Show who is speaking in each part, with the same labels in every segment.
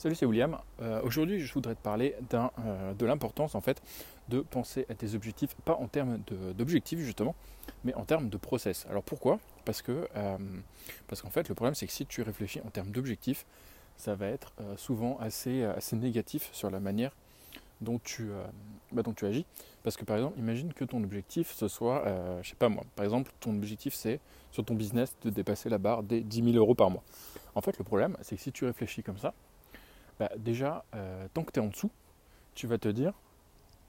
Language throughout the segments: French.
Speaker 1: Salut, c'est William. Euh, aujourd'hui, je voudrais te parler euh, de l'importance en fait de penser à tes objectifs, pas en termes d'objectifs justement, mais en termes de process. Alors pourquoi? Parce que euh, parce qu'en fait, le problème c'est que si tu réfléchis en termes d'objectifs, ça va être souvent assez assez négatif sur la manière dont tu bah, dont tu agis. Parce que par exemple, imagine que ton objectif ce soit, je sais pas moi, par exemple, ton objectif c'est sur ton business de dépasser la barre des 10 000 euros par mois. En fait, le problème c'est que si tu réfléchis comme ça bah, déjà, euh, tant que tu es en dessous, tu vas te dire,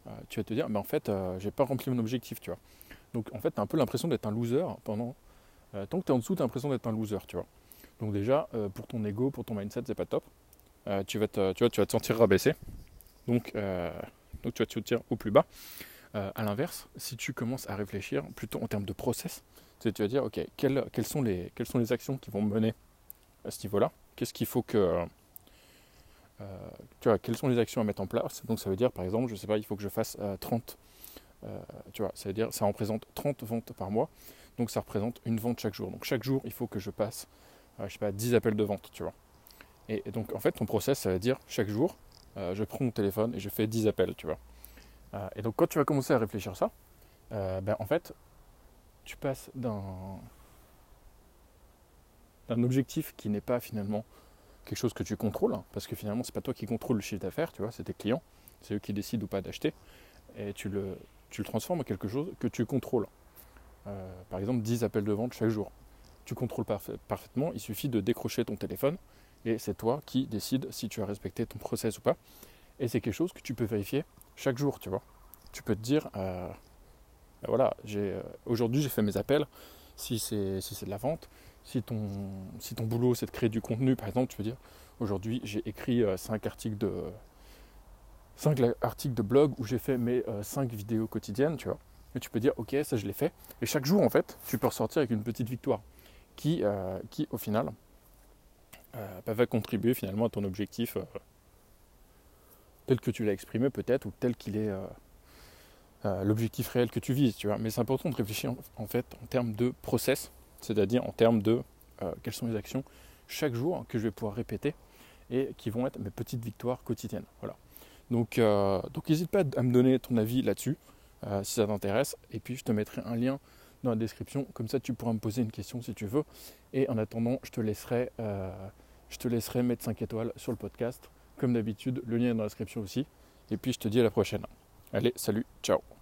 Speaker 1: euh, tu vas te dire, mais en fait, euh, j'ai pas rempli mon objectif, tu vois. Donc en fait, tu as un peu l'impression d'être un loser pendant. tant que tu es en dessous, tu as l'impression d'être un loser, tu vois. Donc déjà, pour ton ego, pour ton mindset, c'est pas top. tu, vas te, tu, vois, tu vas te sentir rabaissé. Donc, donc tu vas te sentir au plus bas. à l'inverse, si tu commences à réfléchir plutôt en termes de process, tu vas dire, ok, quelles, quelles, sont les, quelles sont les actions qui vont me mener à ce niveau-là? Qu'est-ce qu'il faut que tu vois, quelles sont les actions à mettre en place? Donc ça veut dire, par exemple, je sais pas, il faut que je fasse 30. Euh, euh, tu vois, ça veut dire, ça représente 30 ventes par mois. Donc ça représente une vente chaque jour. Donc chaque jour, il faut que je passe, je sais pas, 10 appels de vente, tu vois. Et, donc en fait, ton process, ça veut dire, chaque jour, je prends mon téléphone et je fais 10 appels, tu vois. et donc quand tu vas commencer à réfléchir ça, ben, en fait, tu passes d'un objectif qui n'est pas finalement quelque chose que tu contrôles, hein, parce que finalement, c'est pas toi qui contrôle le chiffre d'affaires, tu vois, c'est tes clients, c'est eux qui décident ou pas d'acheter, et tu le, tu le transformes en quelque chose que tu contrôles. Euh, par exemple, 10 appels de vente chaque jour. Tu contrôles parfaitement, il suffit de décrocher ton téléphone, et c'est toi qui décides si tu as respecté ton process ou pas. Et c'est quelque chose que tu peux vérifier chaque jour, tu vois. Tu peux te dire, euh, ben voilà, euh, aujourd'hui j'ai fait mes appels, si c'est si de la vente, si ton, si boulot c'est de créer du contenu, par exemple, tu peux dire aujourd'hui j'ai écrit 5 euh, articles de 5 articles de blog où j'ai fait mes 5 euh, vidéos quotidiennes, tu vois. Et tu peux dire ok ça je l'ai fait. Et chaque jour en fait tu peux ressortir avec une petite victoire qui, euh, qui au final bah, va contribuer finalement à ton objectif tel que tu l'as exprimé peut-être ou tel qu'il est l'objectif réel que tu vises, tu vois. Mais c'est important de réfléchir en fait en termes de process c'est-à-dire en termes de euh, quelles sont les actions chaque jour que je vais pouvoir répéter et qui vont être mes petites victoires quotidiennes. Voilà. Donc, euh, donc n'hésite pas à me donner ton avis là-dessus euh, si ça t'intéresse. Et puis je te mettrai un lien dans la description, comme ça tu pourras me poser une question si tu veux. Et en attendant, je te laisserai, je te laisserai mettre 5 étoiles sur le podcast. Comme d'habitude, le lien est dans la description aussi. Et puis je te dis à la prochaine. Allez, salut, ciao